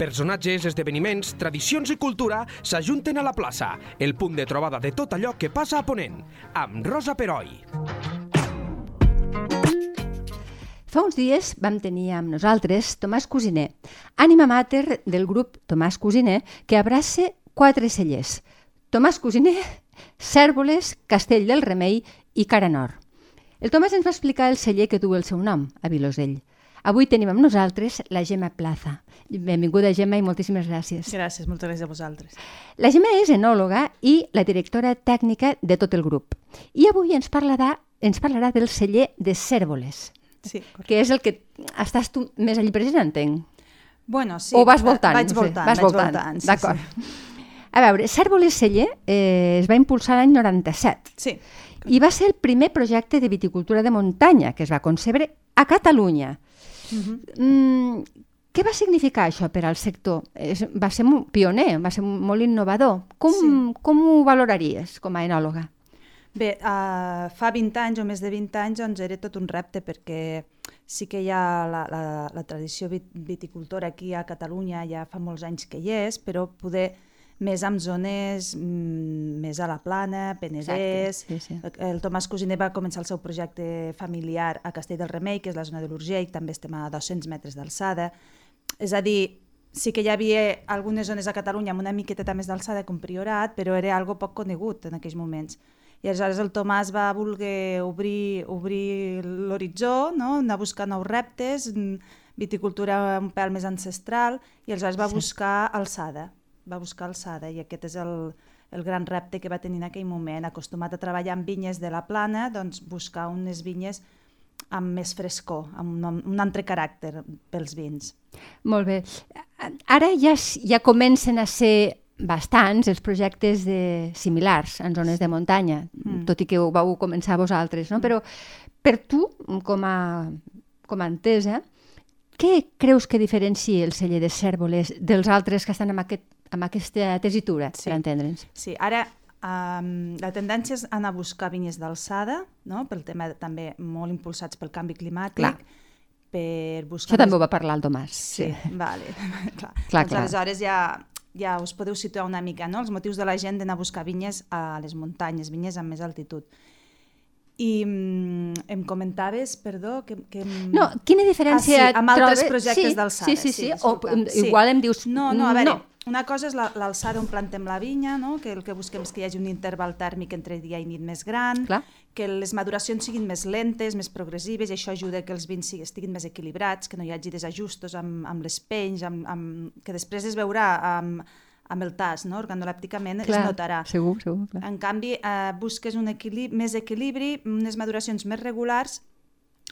Personatges, esdeveniments, tradicions i cultura s'ajunten a la plaça, el punt de trobada de tot allò que passa a Ponent, amb Rosa Peroi. Fa uns dies vam tenir amb nosaltres Tomàs Cosiner, ànima mater del grup Tomàs Cosiner, que abraça quatre cellers. Tomàs Cosiner, Cèrvoles, Castell del Remei i Caranor. El Tomàs ens va explicar el celler que du el seu nom, a Vilosell. Avui tenim amb nosaltres la Gemma Plaza. Benvinguda, Gemma, i moltíssimes gràcies. Gràcies, moltes gràcies a vosaltres. La Gemma és enòloga i la directora tècnica de tot el grup. I avui ens parlarà, ens parlarà del celler de Cèrvoles, Sí, correcte. que és el que estàs tu més allí present, entenc. Bueno, sí. o vas voltant? Vaig no sé, voltant, vas vaig voltant. voltant. sí, D'acord. Sí. A veure, Cèrvoles Celler eh, es va impulsar l'any 97 sí. i va ser el primer projecte de viticultura de muntanya que es va concebre a Catalunya. Uh -huh. Mm, què va significar això per al sector? És, va ser molt pioner, va ser molt innovador. Com, Sí. com ho valoraries com a enòloga? Bé, uh, fa 20 anys o més de 20 anys doncs era tot un repte perquè sí que hi ha la, la, la tradició vit- viticultora aquí a Catalunya, ja fa molts anys que hi és, però poder més en zones mm, més a la plana, Penedès... Exacte, sí, sí. El Tomàs Cosiner va començar el seu projecte familiar a Castell del Remei, que és la zona de l'Urgell, també estem a 200 metres d'alçada. És a dir, sí que hi havia algunes zones a Catalunya amb una miqueta més d'alçada com Priorat, però era algo poc conegut en aquells moments. I aleshores el Tomàs va voler obrir, obrir l'horitzó, no? anar a buscar nous reptes, mm, viticultura un pèl més ancestral, i aleshores va Sí. buscar alçada, va buscar alçada, i aquest és el, el gran repte que va tenir en aquell moment, acostumat a treballar amb vinyes de la plana, doncs buscar unes vinyes amb més frescor, amb un, un altre caràcter pels vins. Molt bé. Ara ja, ja comencen a ser bastants els projectes de, similars en zones de muntanya, Mm. tot i que ho vau començar vosaltres, no? Però per tu, com a, com a entesa, què creus que diferencia el celler de Cèrvoles dels altres que estan amb, aquest, amb aquesta tesitura, Sí. per entendre'ns? Sí, ara um, la tendència és anar a buscar vinyes d'alçada, no? pel tema també molt impulsats pel canvi climàtic, Clar. per buscar... Això també ho va parlar el Tomàs. Sí, vale. clar. Clar, doncs clar. aleshores ja, ja us podeu situar una mica, no? Els motius de la gent d'anar a buscar vinyes a les muntanyes, vinyes amb més altitud. I mm, em comentaves, perdó, que... que em- No, quina diferència ah, sí, amb altres trobes? projectes sí, d'alçada. Sí, sí, sí. o disculpa. em- igual em dius... No, no, a veure, no. Una cosa és la- l'alçada on plantem la vinya, no? que el que busquem és que hi hagi un interval tèrmic entre dia i nit més gran, Clar. que les maduracions siguin més lentes, més progressives, i això ajuda que els vins estiguin més equilibrats, que no hi hagi desajustos amb, amb les penys, amb, amb, que després es veurà amb, amb el tas, no? organolèpticament Clar, es notarà. Segur, segur. Clar. En canvi, eh, busques un equilibri, més equilibri, unes maduracions més regulars,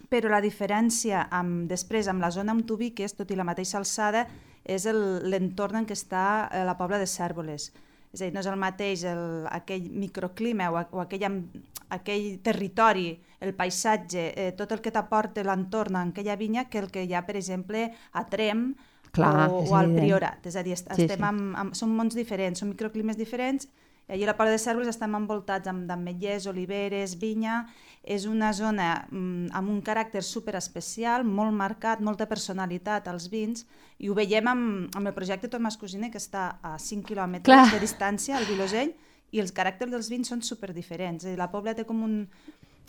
però la diferència amb, després amb la zona on tu ubiques, tot i la mateixa alçada, és el- l'entorn en què està eh, la pobla de Cèrvoles. És a dir, no és el mateix el, aquell microclima o, o aquell, aquell territori, el paisatge, eh, tot el que t'aporta l'entorn en aquella vinya que el que hi ha, per exemple, a Trem Clar, o, o al. Priorat. És a dir, est Sí, estem sí. Amb, amb, són mons diferents, són microclimes diferents, i allí a la Pobla de Cèrvoles estem envoltats amb d'ametllers, oliveres, vinya, és una zona mm, amb un caràcter super especial, molt marcat, molta personalitat als vins, i ho veiem amb, amb el projecte Tomàs Cosiner, que està a 5 quilòmetres Clar. de distància, al Vilosell, i els caràcters dels vins són super diferents. La Pobla té com un,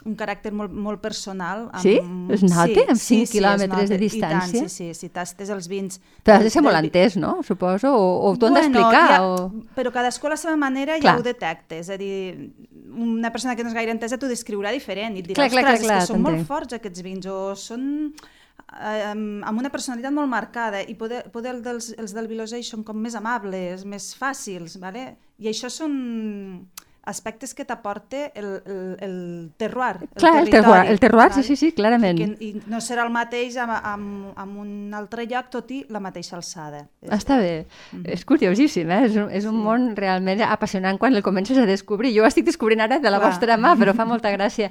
un caràcter molt, molt personal. Amb, Sí? Es nota amb cinc es quilòmetres de nota. I distància? tant, sí, sí, si tastes els vins... Però has de ser del- molt entès, no? Suposo, o, o t'ho han d'explicar. ja, o... Però cadascú a la seva manera Clar. ja ho detecta. És a dir, una persona que no és gaire entesa t'ho descriurà diferent i et dirà, Clar, clar, clar, clar, és que són molt forts aquests vins o són eh, amb una personalitat molt marcada i poder, poder el dels, els del Vilosell són com més amables, més fàcils, vale? i això són aspectes que t'aporta el, el, el terroir, el Clar, el terroir, el terroir, sí, sí, sí, clarament. I, que, I no serà el mateix amb, amb, amb un altre lloc, tot i la mateixa alçada. Està bé. És curiosíssim, eh? És un, és un Sí. món realment apassionant quan el comences a descobrir. Jo ho estic descobrint ara de la Clar. vostra mà, però fa molta gràcia.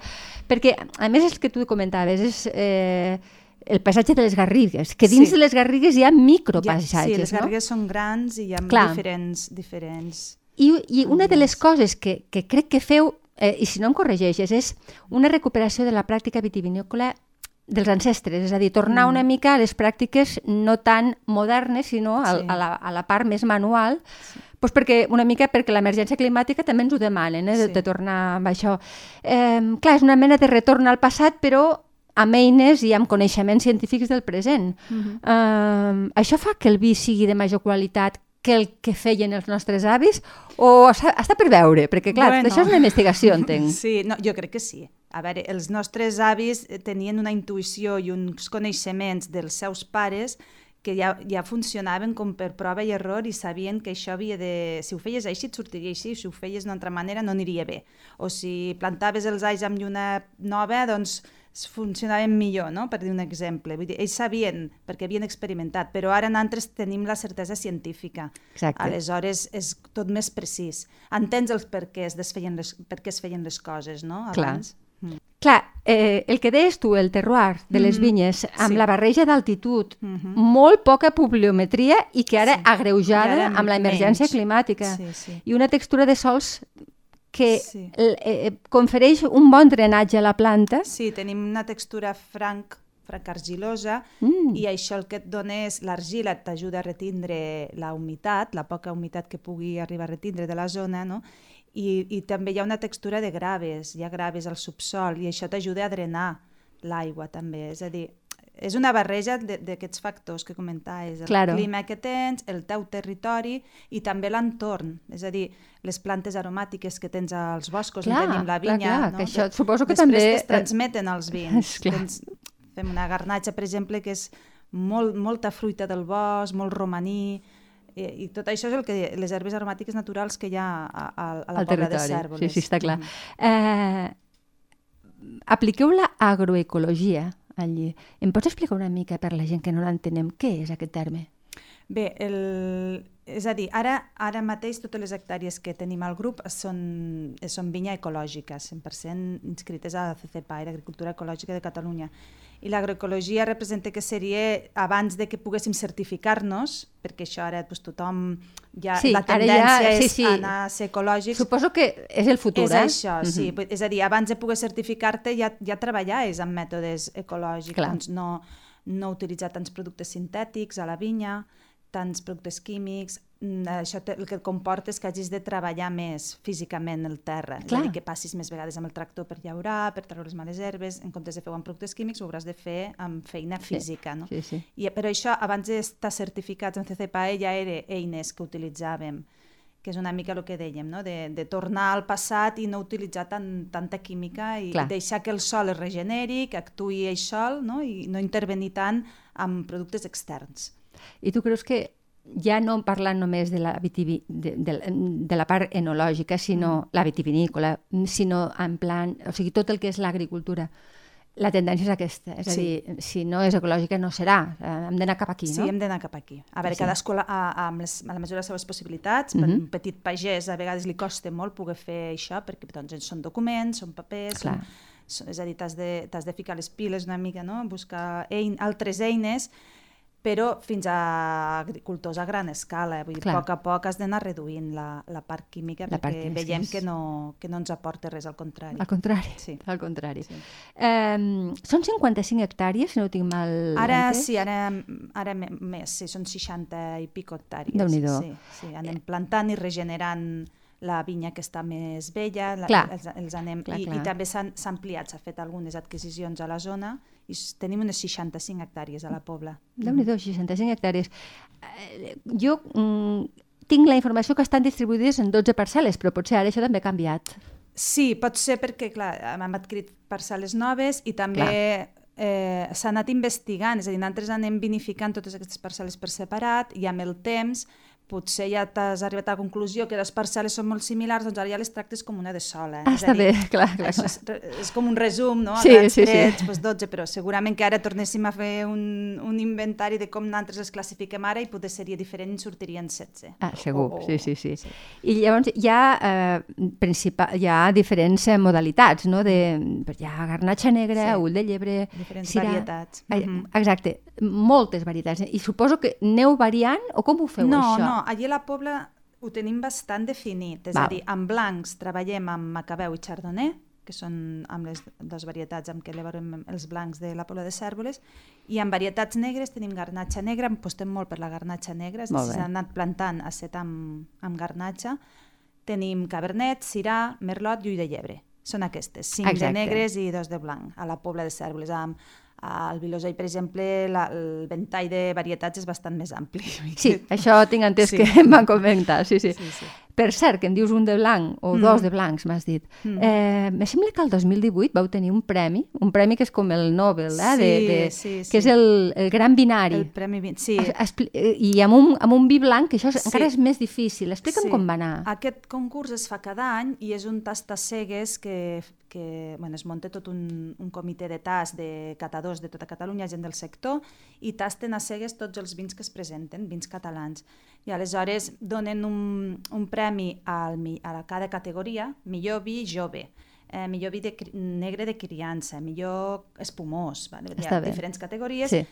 Perquè, a més, el que tu comentaves és eh, el paisatge de les Garrigues, que dins Sí. de les Garrigues hi ha Ja, micropaisatges, sí, les no? garrigues són grans i hi ha Clar. diferents, diferents... I, I una de les coses que, que crec que feu, eh, i si no em corregeixes, és una recuperació de la pràctica vitivinícola dels ancestres, és a dir, tornar mm. una mica a les pràctiques no tan modernes, sinó al, Sí. a, la, a la part més manual, sí. pues perquè, una mica perquè l'emergència climàtica també ens ho demanen, eh, de, Sí. de tornar amb això. Eh, clar, és una mena de retorn al passat, però amb eines i amb coneixements científics del present. Mhm. eh, això fa que el vi sigui de major qualitat que el que feien els nostres avis o està, per veure? Perquè, clar, Bueno. això és una investigació, entenc. Sí, no, jo crec que sí. A veure, els nostres avis eh, tenien una intuïció i uns coneixements dels seus pares que ja, ja funcionaven com per prova i error i sabien que això havia de... Si ho feies així, et sortiria així, si ho feies d'una altra manera, no aniria bé. O si plantaves els alls amb lluna nova, doncs funcionaven millor, no? per dir un exemple. Vull dir, ells sabien, perquè havien experimentat, però ara nosaltres tenim la certesa científica. Exacte. Aleshores, és tot més precís. Entens els per què es, desfeien les, per què es feien les coses, no? Clar. Abans. Mm. Clar, eh, el que deies tu, el terroir de les Mhm, vinyes, amb sí. la barreja d'altitud, Mhm. molt poca pluviometria i que ara Sí. agreujada I ara amb la emergència menys. climàtica. Sí, sí. I una textura de sols que Sí. l- eh, confereix un bon drenatge a la planta. Sí, tenim una textura franc, franc argilosa Mm. i això el que et dona és l'argila t'ajuda a retindre la humitat, la poca humitat que pugui arribar a retindre de la zona, no? I, i també hi ha una textura de graves, hi ha graves al subsol i això t'ajuda a drenar l'aigua també, és a dir, és una barreja d'aquests factors que comentaves, el Claro. clima que tens, el teu territori i també l'entorn, és a dir, les plantes aromàtiques que tens als boscos, Clar, on tenim la clar, vinya, clar, no? que això suposo que Després també, es transmeten els vins. Clar. Tens, fem una garnatxa, per exemple, que és molt, molta fruita del bosc, molt romaní, i, i tot això és el que les herbes aromàtiques naturals que hi ha a, a, a la pobla de. Cèrvoles. Sí, sí, està clar. Mhm. Eh, apliqueu la agroecologia allí. Em pots explicar una mica per la gent que no l'entenem què és aquest terme? Bé, el, és a dir, ara, ara mateix totes les hectàrees que tenim al grup són, són vinya ecològica, 100% inscrites a la CCPA, l'Agricultura Ecològica de Catalunya. I l'agroecologia representa que seria abans de que poguéssim certificar-nos, perquè això ara doncs, tothom ja Sí, la ara ja- tendència sí, és sí. anar a ser ecològics. Suposo que és el futur, és eh? això, sí. Mhm. És a dir, abans de poder certificar-te ja, ja treballaves amb mètodes ecològics, Clar. doncs no, no utilitzar tants productes sintètics a la vinya, tants productes químics, mm, això te, el que comporta és que hagis de treballar més físicament el terra, és Clar. a dir, que passis més vegades amb el tractor per llaurar, per treure les males herbes, en comptes de fer-ho amb productes químics, ho hauràs de fer amb feina física, no? Sí, sí. I, però això, abans d'estar certificats en CCPAE, ja era eines que utilitzàvem, que és una mica el que dèiem, no? de, de tornar al passat i no utilitzar tan, tanta química i Clar. deixar que el sol es regeneri, que actuï ell sol no? i no intervenir tant amb productes externs. I tu creus que ja no parlant només de la, vitivi, de, de, de la part enològica, sinó la vitivinícola, sinó en plan, o sigui, tot el que és l'agricultura, la tendència és aquesta, és a Sí. dir, si no és ecològica no serà, eh, hem d'anar cap aquí, Sí, no? hem d'anar cap aquí. A veure, Sí. sí. cadascú a, a, les, a la mesura de les seves possibilitats, per Mhm. un petit pagès a vegades li costa molt poder fer això, perquè doncs, són documents, són papers, Clar. són, és a dir, t'has de, de ficar les piles una mica, no? buscar ein, altres eines, però fins a agricultors a gran escala. Vull dir, Clar. a poc a poc has d'anar reduint la, la part química La part perquè química, veiem que no, que no ens aporta res, al contrari. Al contrari, Sí. al contrari. Sí. Eh, són 55 hectàrees, si no ho tinc mal Ara entès? sí, ara, ara més, sí, són 60 i pico hectàrees. Déu-n'hi-do. Sí, sí, anem plantant i regenerant la vinya que està més vella, la, Clar. els, els anem, Clar, i, clar. i també s'han s'ha ampliat, s'ha fet algunes adquisicions a la zona i tenim unes 65 hectàrees a la Pobla. Déu-n'hi-do, 65 hectàrees. Eh, jo mm, tinc la informació que estan distribuïdes en 12 parcel·les, però potser ara això també ha canviat. Sí, pot ser perquè, clar, hem adquirit parcel·les noves i també eh, s'ha anat investigant, és a dir, nosaltres anem vinificant totes aquestes parcel·les per separat i amb el temps potser ja t'has arribat a la conclusió que les parcel·les són molt similars, doncs ara ja les tractes com una de sola. Ah, És està dir, bé, clar, clar. És, és, és com un resum, no? Sí, grans sí, sí. trets, doncs 12, però segurament que ara tornéssim a fer un, un inventari de com nosaltres les classifiquem ara i potser seria diferent i en sortirien 16. Ah, segur, O- o- sí, sí, sí. I llavors hi ha, eh, principal, hi ha diferents eh, modalitats, no? De, hi ha garnatxa negra, Sí. ull de llebre... Diferents sirà- varietats. Eh, Mhm. Exacte, moltes varietats. I suposo que aneu variant o com ho feu no, això? No, allí a la Pobla ho tenim bastant definit. És Val. a dir, en blancs treballem amb Macabeu i Chardonnay, que són amb les dues varietats amb què elaborem els blancs de la Pobla de Cèrvoles, i en varietats negres tenim garnatxa negra, apostem molt per la garnatxa negra, s'ha anat plantant a set amb, amb garnatxa, tenim cabernet, sirà, merlot i ull de llebre. Són aquestes, cinc Exacte. de negres i dos de blanc, a la Pobla de Cèrvoles. Amb, al Vilosell, per exemple, la, el ventall de varietats és bastant més ampli. Sí, això tinc entès Sí. que em van comentar, sí, sí. Sí, sí. Per cert, que em dius un de blanc o Mm. dos de blancs, m'has dit. Mm. Eh, me sembla que el 2018 vau tenir un premi, un premi que és com el Nobel, eh? Sí, de, de, sí, sí. que és el, el gran binari. El Premi. Sí, Es- expli- I amb un, amb un vi blanc, que això és, Sí. encara és més difícil. Explica'm Sí. com va anar. Aquest concurs es fa cada any i és un tast a cegues que, que bueno, es munta tot un, un comitè de tast de catadors de tota Catalunya, gent del sector, i tasten a cegues tots els vins que es presenten, vins catalans. I aleshores donen un, un premi al, mi- a la cada categoria, millor vi jove, eh, millor vi de, negre de criança, millor espumós, vale? hi ha bé. diferents categories, Sí.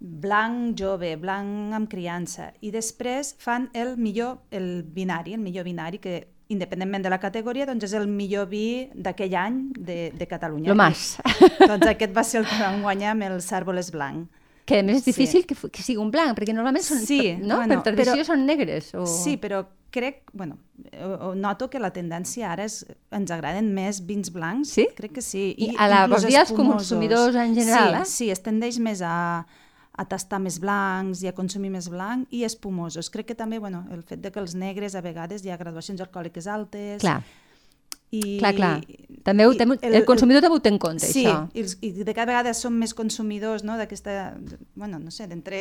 blanc jove, blanc amb criança, i després fan el millor, el binari, el millor binari, que independentment de la categoria, doncs és el millor vi d'aquell any de, de Catalunya. Lo más. I, doncs aquest va ser el que vam guanyar amb el Cèrvoles blanc. Que a més és Sí. difícil que, fu- que sigui un blanc, perquè normalment són, Sí, no? bueno, per tradició però- són negres. O... Sí, però crec, bueno, noto que la tendència ara és, ens agraden més vins blancs. Sí? Crec que sí. I a la- inclús vols dir als espumosos. consumidors en general, sí, eh? Sí, es tendeix més a, a tastar més blancs i a consumir més blanc i espumosos. Crec que també, bueno, el fet de que els negres a vegades hi ha graduacions alcohòliques altes. Clar, I, clar, clar. També ho, tem, el, el consumidor també ho té en compte, Sí, això. i, els- i de cada vegada som més consumidors no, d'aquesta, bueno, no sé, d'entre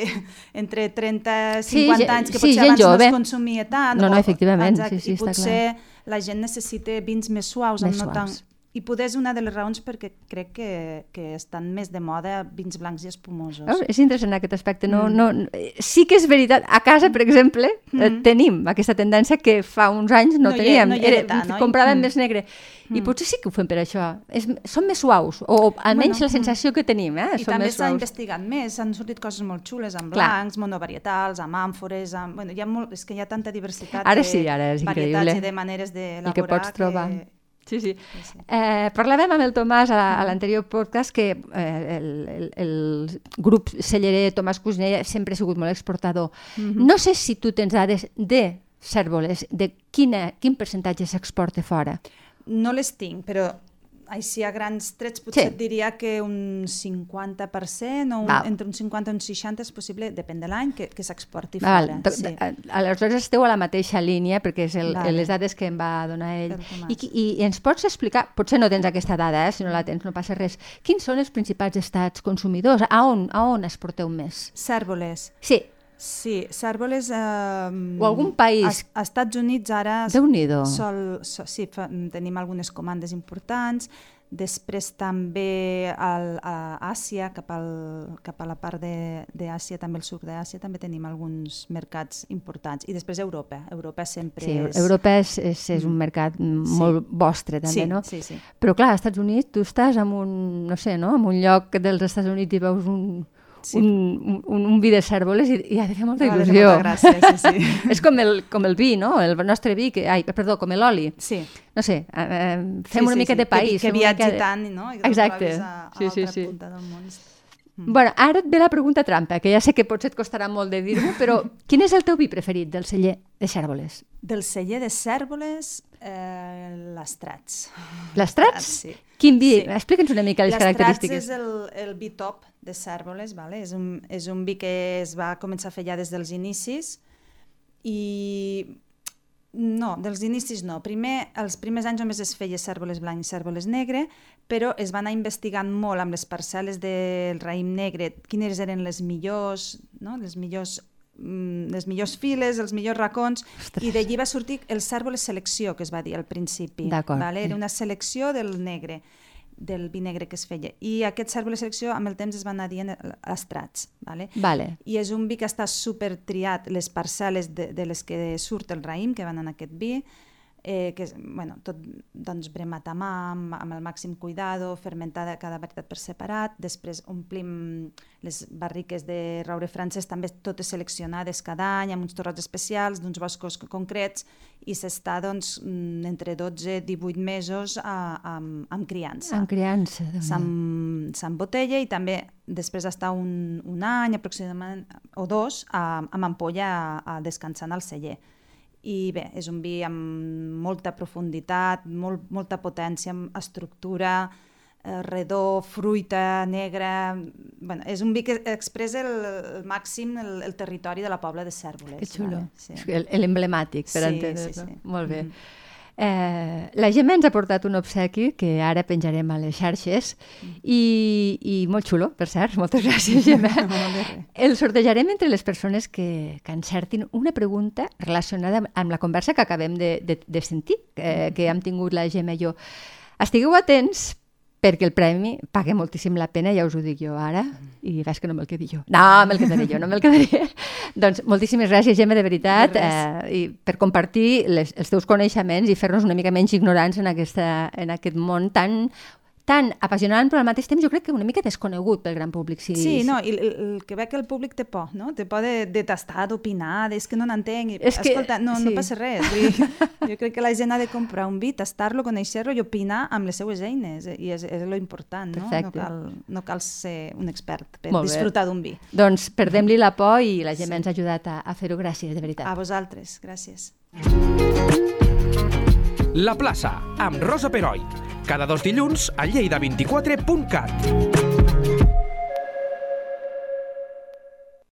entre 30 i Sí, 50 ge- anys, que sí, potser abans no jove. es consumia tant. No, no, o- efectivament, exacte, sí, sí, I potser la gent necessita vins més suaus. Més amb no suaus. Tan... I poder és una de les raons perquè crec que, que estan més de moda vins blancs i espumosos. Veus? És interessant aquest aspecte. No, Mm. no, eh, sí que és veritat. A casa, per exemple, eh, Mm. tenim aquesta tendència que fa uns anys no, No hi- teníem. no hi era tant, oi? compràvem Mm. més negre. I Mm. potser sí que ho fem per això. És, són més suaus, o almenys Bueno, la sensació que tenim, eh? I són també s'ha investigat més, s'han sortit coses molt xules amb Clar. blancs, monovarietals, amb àmfores, amb... Bueno, hi ha molt... és que hi ha tanta diversitat Ara de sí, ara és varietats increïble. i de maneres d'elaborar El que pots trobar. Sí, sí. Sí. Eh, parlàvem amb el Tomàs a, a l'anterior podcast que eh, el, el, el grup cellerer Tomàs Cusiner sempre ha sigut molt exportador. Mhm. No sé si tu tens dades de cèrvoles, de quina, quin percentatge s'exporta fora. No les tinc, però així a grans trets potser Sí. et diria que un 50% o un, Val. entre un 50 i un 60 és possible, depèn de l'any, que, que s'exporti Val, fora. do- Sí. a- Aleshores esteu a la mateixa línia perquè és el, Vale. les dades que em va donar ell. I, I, I ens pots explicar, potser no tens aquesta dada, eh? si no la tens no passa res, quins són els principals estats consumidors? A on, a on exporteu més? Cèrvoles. Sí, Sí, cèrvoles... Eh, O algun país. Als als Estats Units ara... Déu-n'hi-do. Sol, so, sí, fa, tenim algunes comandes importants. Després també al, a Àsia, cap, al, cap a la part de- d'Àsia, també el sud d'Àsia, també tenim alguns mercats importants. I després Europa. Europa sempre sí és... Europa és, és, és un mercat mm, Sí. molt vostre també, sí, no? Sí, sí. Però clar, als Estats Units tu estàs en un, no sé, no? en un lloc dels Estats Units i veus un, Sí. un, un, un vi de cèrvoles i, i ha de fer molta il·lusió. molta gràcia, sí, sí. és com el, com el vi, no? El nostre vi, que, ai, perdó, com l'oli. Sí. No sé, eh, eh, fem sí, una sí, mica sí. de país. Que, que una viatgi de- tant, no? I Exacte. a, a Sí, sí, sí. punta del món. Bueno, ara et ve la pregunta trampa, que ja sé que potser et costarà molt de dir-ho, però quin és el teu vi preferit del celler de cèrvoles? Del celler de cèrvoles, eh, l'estrats. L'Estrats? Sí. Quin vi? Sí. Explica'ns una mica les L'estrats característiques. és el, el vi top de cèrvoles, vale? és, un, és un vi que es va començar a fer ja des dels inicis i no, dels inicis no. Primer, els primers anys només es feia cèrvoles blanc i cèrvoles negre, però es va anar investigant molt amb les parcel·les del raïm negre, quines eren les millors, no? les millors les millors files, els millors racons, Ostres. i d'allí va sortir el cèrvoles selecció, que es va dir al principi. Vale? Era una selecció del negre del vi negre que es feia. I aquest cèrvol de selecció amb el temps es va anar dient estrats. Vale? Vale. I és un vi que està super triat, les parcel·les de, de les que surt el raïm, que van en aquest vi, eh, que és bueno, tot doncs, bremat a mà, amb, amb el màxim cuidado, fermentada cada varietat per separat, després omplim les barriques de roure francès també totes seleccionades cada any amb uns torrots especials d'uns boscos concrets i s'està doncs, mm, entre 12 i 18 mesos a, a, amb, amb criança. Amb criança. S'embotella i també després d'estar un, un any aproximadament o dos a, amb ampolla a, a descansant al celler i bé, és un vi amb molta profunditat, molt, molta potència, amb estructura, eh, redó, fruita, negra... Bueno, és un vi que expressa el, el màxim el, el territori de la Pobla de Cèrvoles. Que xulo. Vale? Sí. L'emblemàtic, per sí, entendre-ho. Sí, sí. Molt bé. Mm -hmm. Eh, la Gemma ens ha portat un obsequi que ara penjarem a les xarxes i, i molt xulo, per cert. Moltes gràcies, Gemma. El sortejarem entre les persones que, que encertin una pregunta relacionada amb la conversa que acabem de, de, de sentir, que, que hem tingut la Gemma i jo. Estigueu atents perquè el premi paga moltíssim la pena, ja us ho dic jo ara, i ves que no me'l quedi jo. No, me'l quedaré jo, no me'l quedaré. doncs moltíssimes gràcies, Gemma, de veritat, de eh, i per compartir les, els teus coneixements i fer-nos una mica menys ignorants en, aquesta, en aquest món tan tan apassionant, però al mateix temps jo crec que una mica desconegut pel gran públic. Si... Sí, no, i el, el que ve que el públic té por, no? Té por de, de tastar, d'opinar, és que no n'entenc. És que... Escolta, no, sí. no passa res. Vull dir, jo crec que la gent ha de comprar un vi, tastar-lo, conèixer-lo i opinar amb les seues eines, i és, és lo important, no? No cal, no cal ser un expert per Molt disfrutar d'un vi. Doncs perdem-li la por i la gent sí. ens ha ajudat a, a fer-ho. Gràcies, de veritat. A vosaltres, gràcies. La plaça, amb Rosa Peroi cada dos dilluns a lleida24.cat.